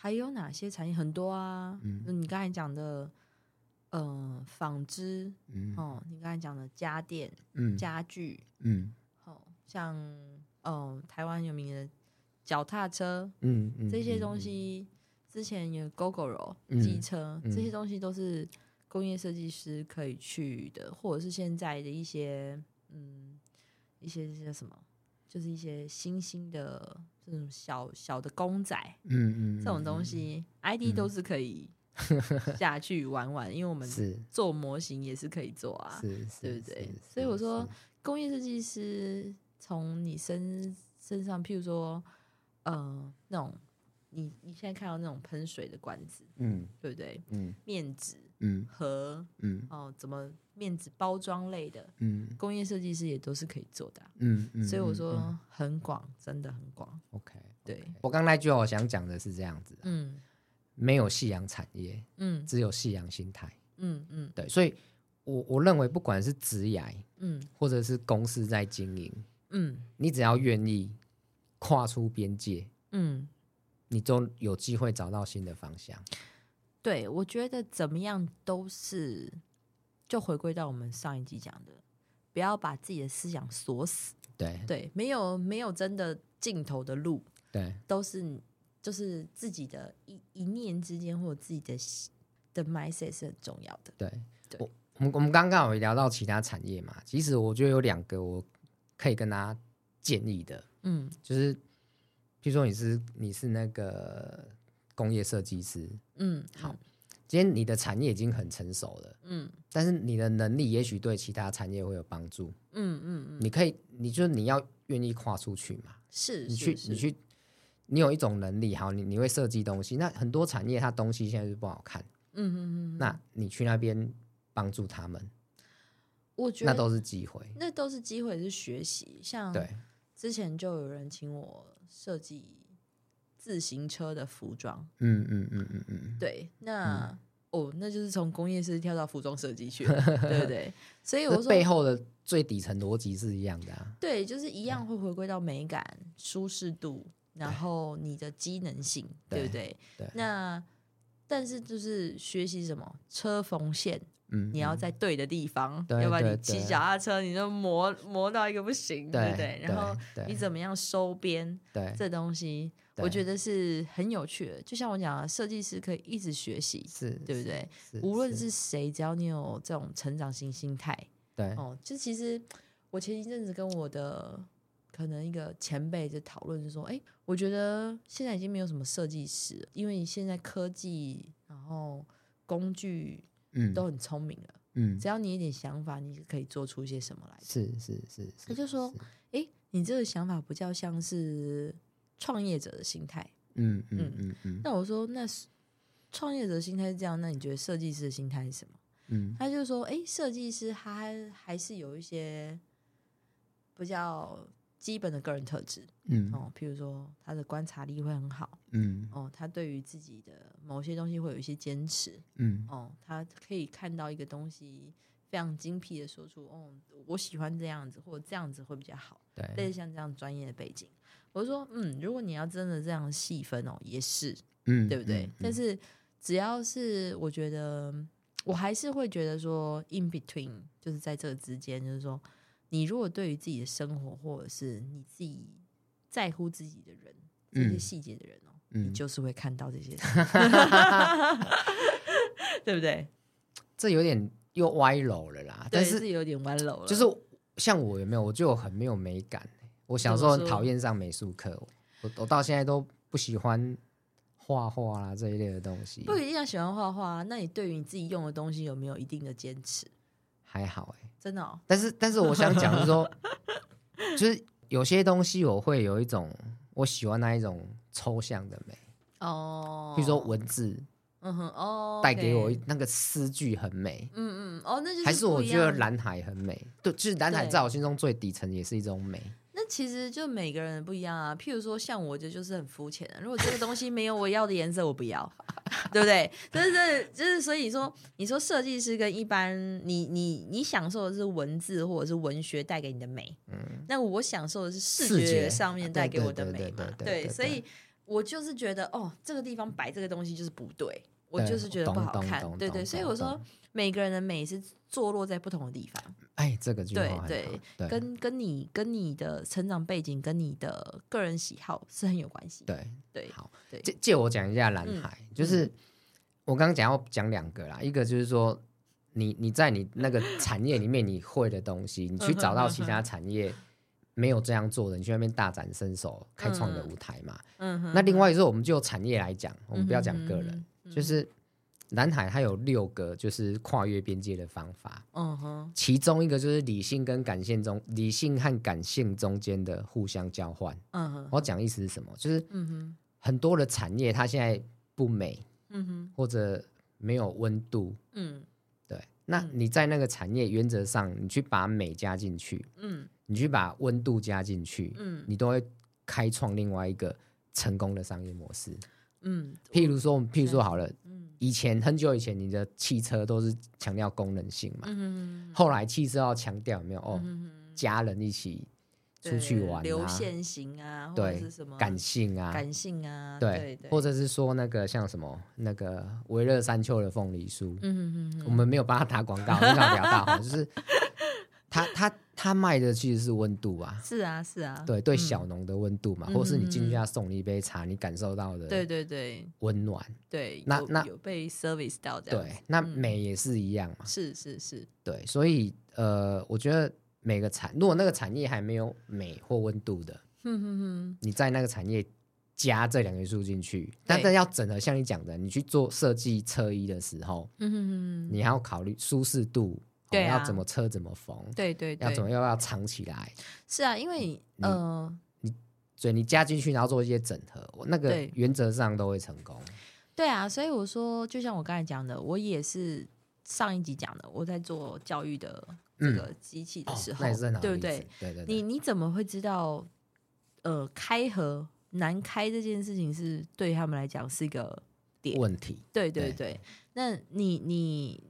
S2: 还有哪些产业？很多啊，嗯，你刚才讲的，呃，纺织，嗯，哦，你刚才讲的家电，嗯，家具，嗯，好、哦、像，哦，台湾有名的。脚踏车，嗯，嗯，这些东西之前有 Gogoro 机车，嗯，这些东西都是工业设计师可以去的，或者是现在的一些，嗯，一些这些什么，就是一些新兴的这种小小的公仔，嗯嗯，这种东西，嗯，ID 都是可以 下去玩玩，因为我们做模型也是可以做啊，是，对不对？所以我说，工业设计师从你身身上，譬如说。嗯、呃，那种你你现在看到那种喷水的管子，嗯，对不对？嗯，面纸，嗯，和，嗯，哦，怎么面子包装类的，嗯，工业设计师也都是可以做的，嗯嗯。所以我说很广，嗯、真的很广。
S1: OK，对我刚那句话我想讲的是这样子，嗯，没有夕阳产业，嗯，只有夕阳心态，嗯嗯，对。所以我我认为不管是职涯，嗯，或者是公司在经营，嗯，你只要愿意。跨出边界，嗯，你都有机会找到新的方向。
S2: 对，我觉得怎么样都是，就回归到我们上一集讲的，不要把自己的思想锁死。对对，没有没有真的尽头的路。对，都是就是自己的一一念之间，或者自己的的 mindset 是很重要的。
S1: 对，对我我们我们刚刚有聊到其他产业嘛，其实我觉得有两个我可以跟大家建议的。嗯，就是，比如说你是你是那个工业设计师，嗯，好，今天你的产业已经很成熟了，嗯，但是你的能力也许对其他产业会有帮助，嗯嗯嗯，你可以，你就你要愿意跨出去嘛，是，你去你去，你有一种能力，好，你你会设计东西，那很多产业它东西现在是不好看，嗯嗯嗯，那你去那边帮助他们，我觉得那都是机会，
S2: 那都是机会，是学习，像对。之前就有人请我设计自行车的服装，嗯嗯嗯嗯嗯，对，那、嗯、哦，那就是从工业设计跳到服装设计去了，对不对？所以我说
S1: 背后的最底层逻辑是一样的啊，
S2: 对，就是一样会回归到美感、舒适度，然后你的机能性，对，对不对？对，那但是就是学习什么车缝线。嗯，你要在对的地方，嗯、要不然你骑脚踏车你就磨磨到一个不行，对，对不对？然后你怎么样收边？对，这东西我觉得是很有趣的。就像我讲的，设计师可以一直学习，是，对不对？无论是谁，只要你有这种成长型心态，对哦。就其实我前一阵子跟我的可能一个前辈在讨论，就说：“哎，我觉得现在已经没有什么设计师，因为现在科技，然后工具。”嗯，都很聪明了。嗯，只要你一点想法，你可以做出一些什么来。
S1: 是是是，是，
S2: 他就说：“哎，你这个想法不叫像是创业者的心态。”嗯嗯嗯嗯，嗯。那我说：“那创业者的心态是这样，那你觉得设计师的心态是什么？”嗯，他就说：“哎，设计师他还，还是有一些比较。”基本的个人特质，嗯，哦，譬如说他的观察力会很好，嗯，哦，他对于自己的某些东西会有一些坚持，嗯，哦，他可以看到一个东西非常精辟的说出，哦，我喜欢这样子，或者这样子会比较好，对，类似像这样专业的背景，我就说，嗯，如果你要真的这样细分哦，也是，嗯，对不对？嗯嗯，但是只要是我觉得，我还是会觉得说，in between，就是在这个之间，就是说。你如果对于自己的生活，或者是你自己在乎自己的人，这些细节的人哦，嗯、你就是会看到这些，对不对？
S1: 这有点又歪楼了啦，但是，
S2: 是有点歪楼了。
S1: 就是像我有没有，我就很没有美感。我小时候很讨厌上美术课，我我到现在都不喜欢画画啦这一类的东西。
S2: 不一定要喜欢画画，那你对于你自己用的东西有没有一定的坚持？
S1: 还好哎、欸，
S2: 真的、哦。
S1: 但是但是我想讲的是说，就是有些东西我会有一种我喜欢那一种抽象的美。哦，比如说文字。嗯哼，哦，带给我那个诗句很美，
S2: 嗯嗯，哦，那就是
S1: 还是我觉得蓝海很美，对，就是蓝海在我心中最底层也是一种美。
S2: 那其实就每个人不一样啊，譬如说像我这就是很肤浅的，如果这个东西没有我要的颜色，我不要，对不对？就是就是，所以说你说设计师跟一般你你你享受的是文字或者是文学带给你的美，嗯，那我享受的是视觉上面带给我的美嘛，对，所以。我就是觉得哦，这个地方摆这个东西就是不对，我就是觉得不好看，对对，所以我说每个人的美是坐落在不同的地方。
S1: 哎，这个就对
S2: 对，跟跟你跟你的成长背景跟你的个人喜好是很有关系。
S1: 对
S2: 对，
S1: 好，借借我讲一下蓝海，就是我刚刚讲要讲两个啦，一个就是说你你在你那个产业里面你会的东西，你去找到其他产业。没有这样做的，你去那边大展身手，开创的舞台嘛。嗯哼。那另外就是，我们就产业来讲，我们不要讲个人，就是南海它有六个就是跨越边界的方法。嗯哼。其中一个就是理性跟感性中，理性和感性中间的互相交换。嗯哼。我讲意思是什么？就是很多的产业它现在不美，嗯哼，或者没有温度，嗯，对。那你在那个产业原则上，你去把美加进去，嗯。你去把温度加进去，嗯，你都会开创另外一个成功的商业模式，嗯，譬如说，譬如说好了，嗯，以前很久以前，你的汽车都是强调功能性嘛，嗯，后来汽车要强调有没有？哦，家人一起出去玩啊，
S2: 流线型啊，
S1: 对，或者是什么感性啊，
S2: 感性啊，
S1: 对，或者是说那个像什么那个微热山丘的凤梨酥，嗯嗯，我们没有帮他打广告，广告比较大，就是他他。他卖的其实是温度啊，
S2: 是啊是啊，
S1: 对对，小农的温度嘛，或是你进去他送你一杯茶，你感受到的，
S2: 对对对，
S1: 温暖，
S2: 对，那那有被 service 到这样，
S1: 对，那美也是一样嘛，
S2: 是是是，
S1: 对，所以呃，我觉得每个产，如果那个产业还没有美或温度的，嗯哼哼，你在那个产业加这两个元素进去，但是要整合，像你讲的，你去做设计车衣的时候，嗯哼哼，你还要考虑舒适度。对、啊，要怎么车怎么缝？
S2: 对对，对，
S1: 要怎么又要藏起来？
S2: 是啊，因为呃，
S1: 你所以你加进去，然后做一些整合，我那个原则上都会成功。
S2: 对啊，所以我说，就像我刚才讲的，我也是上一集讲的，我在做教育的这个机器的时候，嗯哦、对不对？对对，对，你你怎么会知道？呃，开合难开这件事情是对他们来讲是一个点
S1: 问题。
S2: 对对对，对那你你。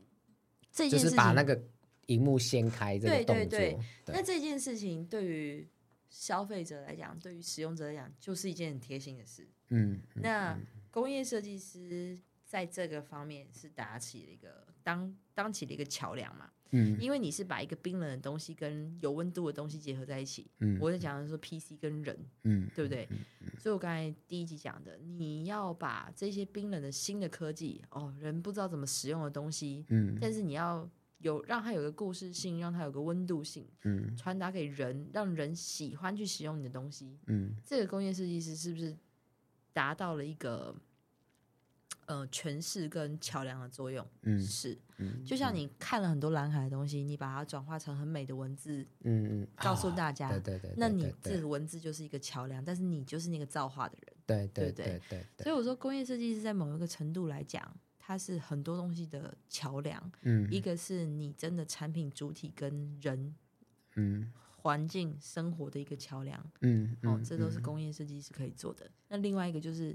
S2: 这
S1: 就是把那个荧幕掀开这个动作。对对对。对
S2: 那这件事情对于消费者来讲，对于使用者来讲，就是一件很贴心的事。嗯。那工业设计师在这个方面是打起了一个当当起了一个桥梁嘛。嗯。因为你是把一个冰冷的东西跟有温度的东西结合在一起。嗯。我在讲的是说 PC 跟人。嗯。对不对？嗯。所以我刚才第一集讲的，你要把这些冰冷的新的科技，哦，人不知道怎么使用的东西，嗯，但是你要有让它有个故事性，让它有个温度性，嗯，传达给人，让人喜欢去使用你的东西，嗯，这个工业设计师是不是达到了一个？呃，诠释跟桥梁的作用，嗯，是，嗯，就像你看了很多蓝海的东西，你把它转化成很美的文字，嗯嗯，告诉大家，对对对，那你这个文字就是一个桥梁，但是你就是那个造化的人，对对对对，所以我说工业设计师在某一个程度来讲，它是很多东西的桥梁，嗯，一个是你真的产品主体跟人，嗯，环境生活的一个桥梁，嗯，哦，这都是工业设计师可以做的。那另外一个就是。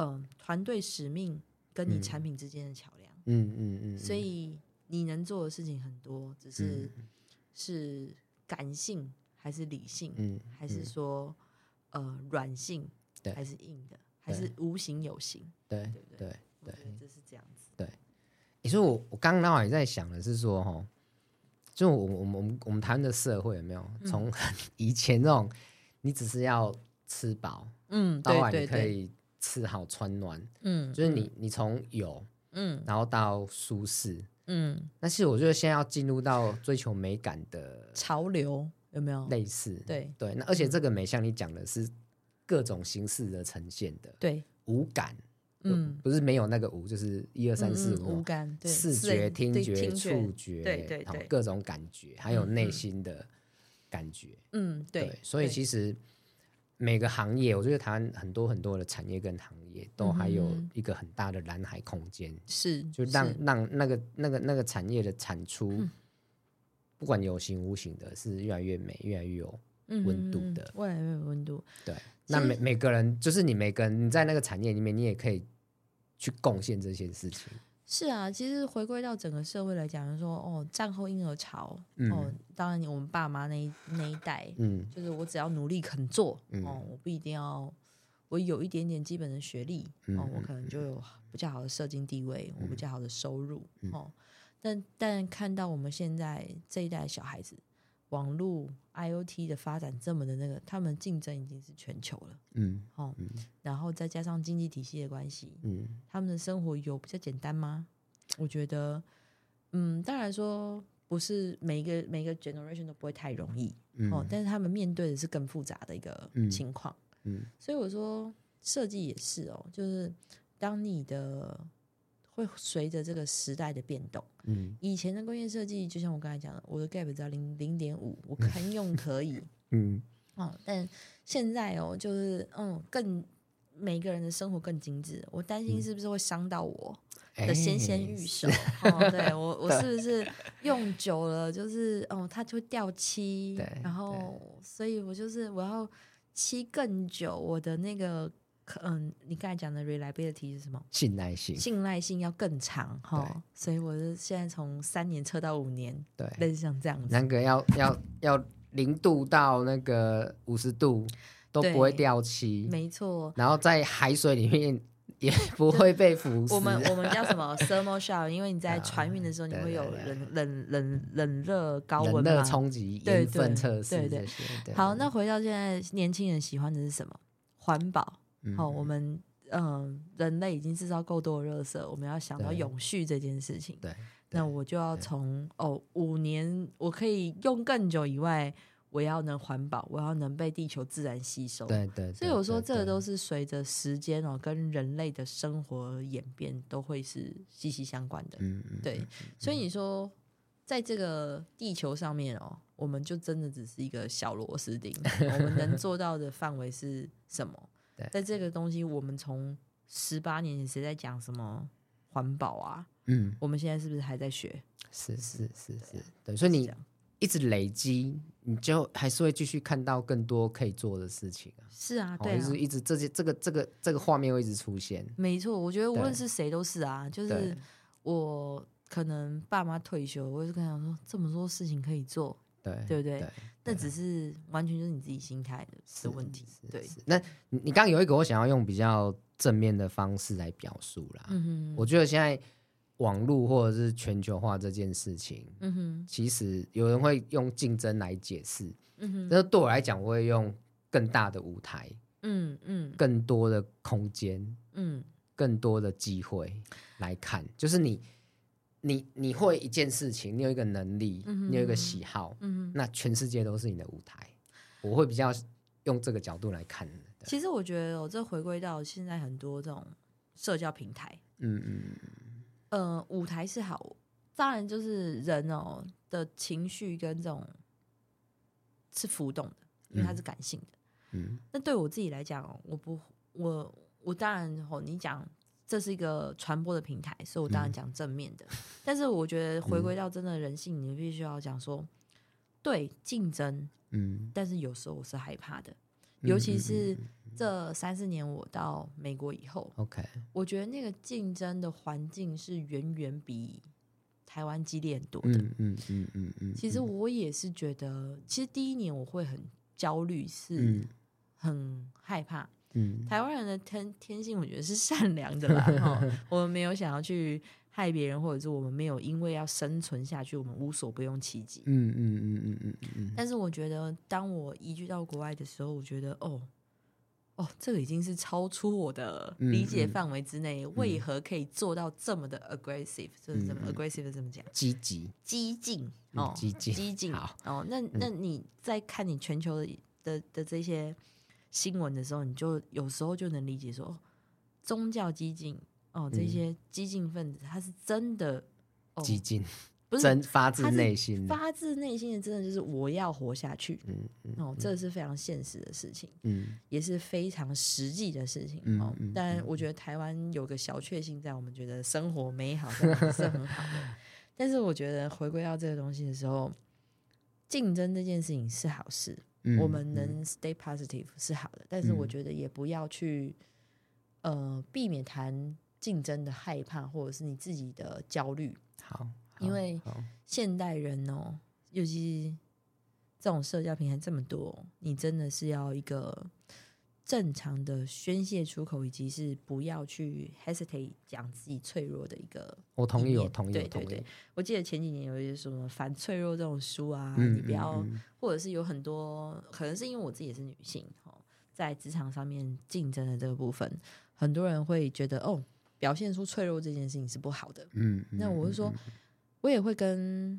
S2: 嗯，团队使命跟你产品之间的桥梁，嗯嗯嗯，所以你能做的事情很多，只是是感性还是理性，嗯，还是说呃软性，还是硬的，还是无形有形，对对对？对，就是这样子。
S1: 对，你说我我刚刚也在想的是说哈，就我我们我们我们台湾的社会有没有从 以前那种你只是要吃饱，嗯，到后来你可以吃好穿暖，嗯，就是你你从有，嗯，然后到舒适，嗯，但是我觉得现在要进入到追求美感的
S2: 潮流，有没有？
S1: 类似？
S2: 对。
S1: 对，那而且这个美像你讲的是各种形式的呈现的，
S2: 对，
S1: 五感。嗯，不是没有那个五，就是一二三四五，
S2: 五感，
S1: 视觉、听觉、触觉，
S2: 对对对，
S1: 各种感觉，还有内心的感觉。
S2: 嗯，对。
S1: 所以其实每个行业，我觉得台湾很多很多的产业跟行业都还有一个很大的蓝海空间，
S2: 是
S1: 就让让那个那个那个产业的产出，不管有形无形的，是越来越美，越来越有温度的，
S2: 越来越有温度。
S1: 对。那每每个人，就是你每个人，你在那个产业里面，你也可以去贡献这些事情。
S2: 是啊，其实回归到整个社会来讲，就是说哦，战后婴儿潮，嗯、哦，当然我们爸妈那一那一代，嗯，就是我只要努力肯做，嗯、哦，我不一定要，我有一点点基本的学历，嗯、哦，我可能就有比较好的社经地位，嗯、我比较好的收入，嗯、哦，但但看到我们现在这一代小孩子。网络 IoT 的发展这么的那个，他们竞争已经是全球了，嗯，哦，嗯、然后再加上经济体系的关系，嗯，他们的生活有比较简单吗？我觉得，嗯，当然说不是每一个每一个 generation 都不会太容易，嗯、哦，但是他们面对的是更复杂的一个情况，嗯，嗯，所以我说设计也是哦，就是当你的。会随着这个时代的变动，嗯，以前的工业设计就像我刚才讲的，我的 gap 只要零零点五，我堪用可以，嗯，哦，但现在哦，就是嗯，更每个人的生活更精致，我担心是不是会伤到我的纤纤玉手？欸、哦，对我，我 是不是用久了，就是哦，它就会掉漆，对然后，所以我就是我要漆更久，我的那个。嗯，你刚才讲的 reliability 是什么？
S1: 信赖性，
S2: 信赖性要更长哈。所以我是现在从三年测到五年，对，类似像这样子。
S1: 那个要要要零度到那个五十度都不会掉漆，
S2: 没错。
S1: 然后在海水里面也不会被腐蚀。
S2: 我们我们叫什么 thermal shock？因为你在船运的时候，你会有冷冷冷冷热高温
S1: 热冲击盐分测试，
S2: 对对。好，那回到现在，年轻人喜欢的是什么？环保。好、我们嗯、呃，人类已经制造够多的热色，我们要想到永续这件事情。对，那我就要从哦，五年我可以用更久以外，我要能环保，我要能被地球自然吸收。对对，对，所以我说这个都是随着时间哦，跟人类的生活演变都会是息息相关的。嗯嗯，对，所以你说在这个地球上面哦，我们就真的只是一个小螺丝钉，我们能做到的范围是什么？在这个东西，我们从十八年前谁在讲什么环保啊？嗯，我们现在是不是还在学？
S1: 是是是是，对，所以你一直累积，你就还是会继续看到更多可以做的事情啊。
S2: 是啊，对啊，
S1: 一直一直这些这个这个这个画面会一直出现。
S2: 没错，我觉得无论是谁都是啊，就是我可能爸妈退休，我就跟他说这么多事情可以做。对，对不对？那只是完全就是你自己心态的的问题。对，
S1: 那你你刚刚有一个我想要用比较正面的方式来表述啦。嗯哼，我觉得现在网络或者是全球化这件事情，嗯哼，其实有人会用竞争来解释。嗯哼，但是对我来讲，我会用更大的舞台，嗯嗯，更多的空间，嗯，更多的机会来看，就是你。你你会一件事情，你有一个能力，嗯、你有一个喜好，嗯、那全世界都是你的舞台。我会比较用这个角度来看。
S2: 其实我觉得，我这回归到现在很多这种社交平台，嗯嗯，呃，舞台是好，当然就是人哦的情绪跟这种是浮动的，因为它是感性的。嗯，那对我自己来讲，我不，我我当然哦，你讲。这是一个传播的平台，所以我当然讲正面的。嗯、但是我觉得回归到真的人性，你必须要讲说，对竞争，嗯，但是有时候我是害怕的，尤其是这三四年我到美国以后，OK，我觉得那个竞争的环境是远远比台湾激烈很多的。嗯嗯嗯嗯，嗯。嗯其实我也是觉得，其实第一年我会很焦虑，是很害怕。嗯，台湾人的天天性，我觉得是善良的啦。哈，我们没有想要去害别人，或者是我们没有因为要生存下去，我们无所不用其极。
S1: 嗯嗯嗯嗯嗯嗯。
S2: 但是我觉得，当我移居到国外的时候，我觉得哦。哦，这个已经是超出我的理解范围之内。嗯嗯、为何可以做到这么的 aggressive？就、嗯、是怎么 aggressive？怎么讲？
S1: 积极、
S2: 激进哦，激进、激进。好哦，那那你在看你全球的的的这些新闻的时候，你就有时候就能理解说，宗教激进哦，这些激进分子他是真的
S1: 激进。
S2: 哦不是
S1: 真发自内心，
S2: 发自内心的，真的就是我要活下去。嗯，嗯哦，这是非常现实的事情，嗯，也是非常实际的事情。嗯、哦，但我觉得台湾有个小确幸，在我们觉得生活美好，是很好的。但是我觉得回归到这个东西的时候，竞争这件事情是好事，嗯、我们能 stay positive 是好的。但是我觉得也不要去呃避免谈竞争的害怕，或者是你自己的焦虑。
S1: 好。
S2: 因为现代人哦，尤其是这种社交平台这么多，你真的是要一个正常的宣泄出口，以及是不要去 hesitate 讲自己脆弱的一个。
S1: 我同意，我同意，
S2: 对对对。我记得前几年有一些什么反脆弱这种书啊，嗯、你不要，嗯嗯、或者是有很多，可能是因为我自己也是女性哦，在职场上面竞争的这个部分，很多人会觉得哦，表现出脆弱这件事情是不好的。嗯，那我是说。我也会跟，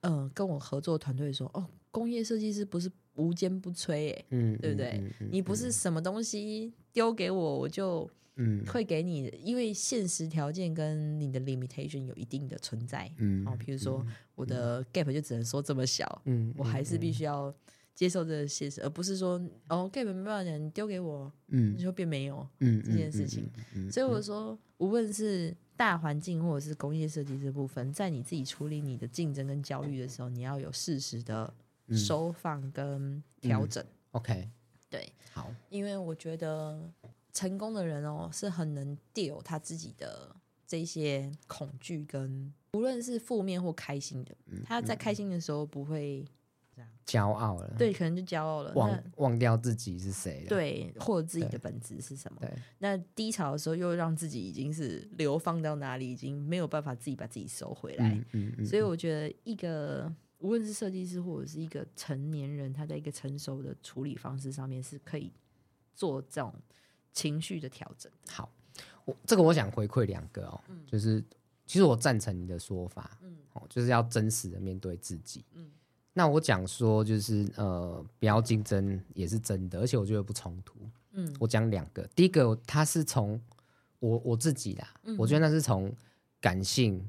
S2: 嗯、呃，跟我合作团队说，哦，工业设计师不是无坚不摧，哎，嗯，对不对？嗯嗯嗯、你不是什么东西丢给我，我就，嗯，会给你，嗯、因为现实条件跟你的 limitation 有一定的存在，嗯，哦，比如说我的 gap 就只能说这么小，嗯，我还是必须要接受这个现实，而不是说，哦，gap 没办法讲，你丢给我，嗯，你就变没有，嗯，这件事情，嗯嗯嗯、所以我说，无论是。大环境或者是工业设计这部分，在你自己处理你的竞争跟焦虑的时候，你要有适时的收放跟调整。
S1: OK，
S2: 对，
S1: 好，
S2: 因为我觉得成功的人哦，是很能 deal 他自己的这些恐惧跟无论是负面或开心的，他在开心的时候不会。
S1: 骄傲了，
S2: 对，可能就骄傲了，
S1: 忘忘掉自己是谁了，
S2: 对，或者自己的本质是什么？
S1: 对，
S2: 那低潮的时候又让自己已经是流放到哪里，已经没有办法自己把自己收回来。嗯嗯嗯、所以我觉得一个无论是设计师或者是一个成年人，他在一个成熟的处理方式上面是可以做这种情绪的调整。
S1: 好，我这个我想回馈两个哦，嗯、就是其实我赞成你的说法，嗯，哦，就是要真实的面对自己，嗯。那我讲说就是呃，不要竞争也是真的，而且我觉得不冲突。嗯，我讲两个，第一个他是从我我自己啦，嗯、我觉得那是从感性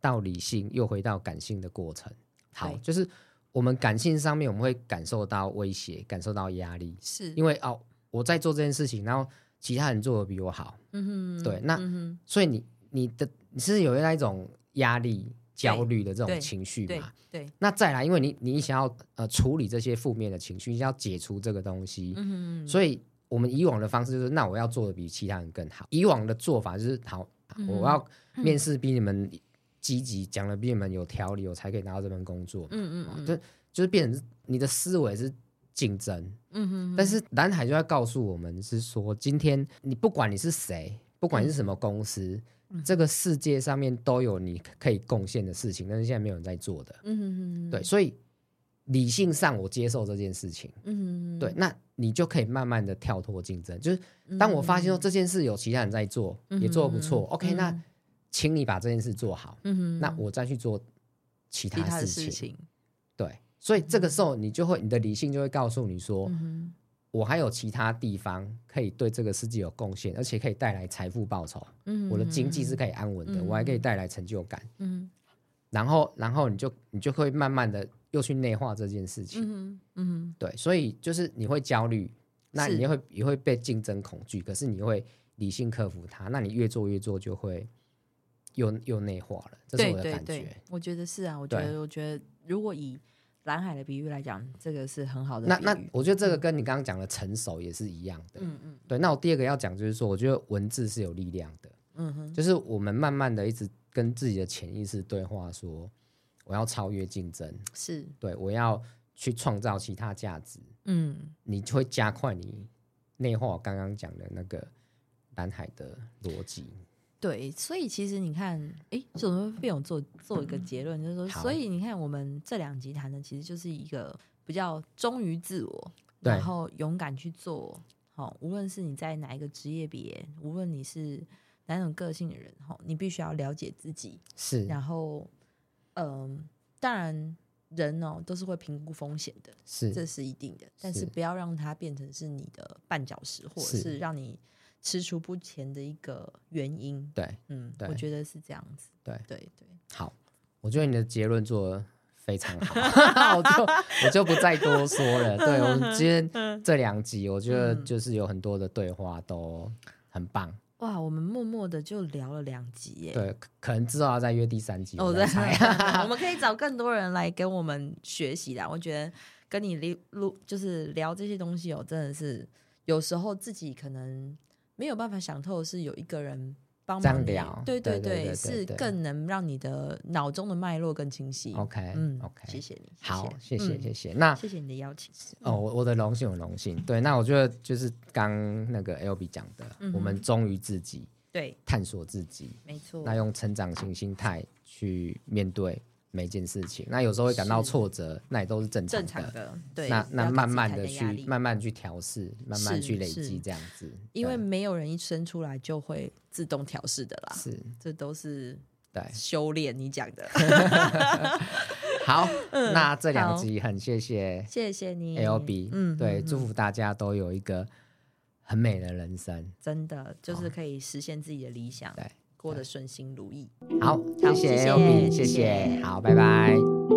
S1: 到理性又回到感性的过程。好，就是我们感性上面我们会感受到威胁，感受到压力，是。因为哦我在做这件事情，然后其他人做的比我好。嗯哼，对，那、嗯、所以你你的你是有那一种压力。焦虑的这种情绪嘛，对，对，那再来，因为你你想要呃处理这些负面的情绪，你想要解除这个东西，嗯哼，所以我们以往的方式就是，那我要做的比其他人更好。以往的做法就是，好，我要面试比你们积极，讲的比你们有条理，我才可以拿到这份工作。嗯嗯，就就是变成你的思维是竞争，嗯哼，但是蓝海就在告诉我们是说，今天你不管你是谁，不管你是什么公司。这个世界上面都有你可以贡献的事情，但是现在没有人在做的。嗯哼哼，对，所以理性上我接受这件事情。嗯哼哼，对，那你就可以慢慢的跳脱竞争。就是当我发现说这件事有其他人在做，也做得不错、，OK，那请你把这件事做好。嗯哼，那我再去做其他事情。事情对，所以这个时候你就会，你的理性就会告诉你说。嗯我还有其他地方可以对这个世界有贡献，而且可以带来财富报酬。嗯，我的经济是可以安稳的，嗯、我还可以带来成就感。嗯，然后，然后你就你就会慢慢的又去内化这件事情。嗯嗯，对，所以就是你会焦虑，那你会也会被竞争恐惧，可是你会理性克服它，那你越做越做就会又又内化了。这是我的感觉。对对对，
S2: 我觉得是啊，我觉得我觉得如果以蓝海的比喻来讲，这个是很好的。
S1: 那那我觉得这个跟你刚刚讲的成熟也是一样的。嗯嗯。对，那我第二个要讲就是说，我觉得文字是有力量的。嗯哼。就是我们慢慢的一直跟自己的潜意识对话，说我要超越竞争。是。对，我要去创造其他价值。嗯。你就会加快你内化我刚刚讲的那个蓝海的逻辑。
S2: 对，所以其实你看，哎，怎么变有做做一个结论，就是说，所以你看，我们这两集谈的其实就是一个比较忠于自我，然后勇敢去做。好，无论是你在哪一个职业别，无论你是哪种个性的人，哈，你必须要了解自己。
S1: 是，
S2: 然后，嗯、呃，当然。人哦，都是会评估风险的，是，这是一定的。但是不要让它变成是你的绊脚石，或者是让你踌躇不前的一个原因。
S1: 对，
S2: 嗯，我觉得是这样子。
S1: 对，
S2: 对，对。
S1: 好，我觉得你的结论做得非常好，我就我就不再多说了。对，我们今天 这两集，我觉得就是有很多的对话都很棒。
S2: 哇，我们默默的就聊了两集耶。
S1: 对，可能之后要再约第三集。
S2: 哦，对，我们可以找更多人来跟我们学习啦。我觉得跟你录录就是聊这些东西哦，真的是有时候自己可能没有办法想透，是有一个人。帮忙聊，对对对，是更能让你的脑中的脉络更清晰。
S1: OK，嗯，OK，
S2: 谢谢你，
S1: 好，谢谢谢谢。那
S2: 谢谢你的邀请。
S1: 哦，我我的荣幸，我荣幸。对，那我觉得就是刚那个 Albee 讲的，我们忠于自己，对，探索自己，
S2: 没错。
S1: 那用成长型心态去面对。每件事情，那有时候会感到挫折，那也都是正常的。
S2: 正常的，对。
S1: 那那慢慢的去，慢慢去调试，慢慢去累积这样子。
S2: 因为没有人一生出来就会自动调试的啦。是，这都是对修炼。你讲的。
S1: 好，那这两集很谢谢，
S2: 谢谢你
S1: ，Albee。嗯，对，祝福大家都有一个很美的人生。
S2: 真的，就是可以实现自己的理想。对。过得顺心如意。
S1: 好，谢谢谢谢，好，拜拜。